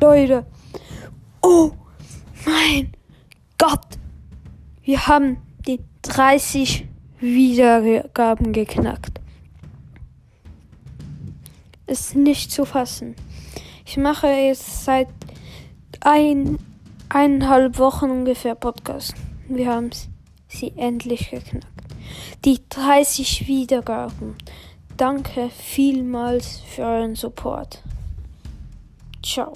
Leute. Oh mein Gott. Wir haben die 30 Wiedergaben geknackt. Ist nicht zu fassen. Ich mache jetzt seit ein, eineinhalb Wochen ungefähr Podcast. Wir haben sie endlich geknackt. Die 30 Wiedergaben. Danke vielmals für euren Support. Ciao.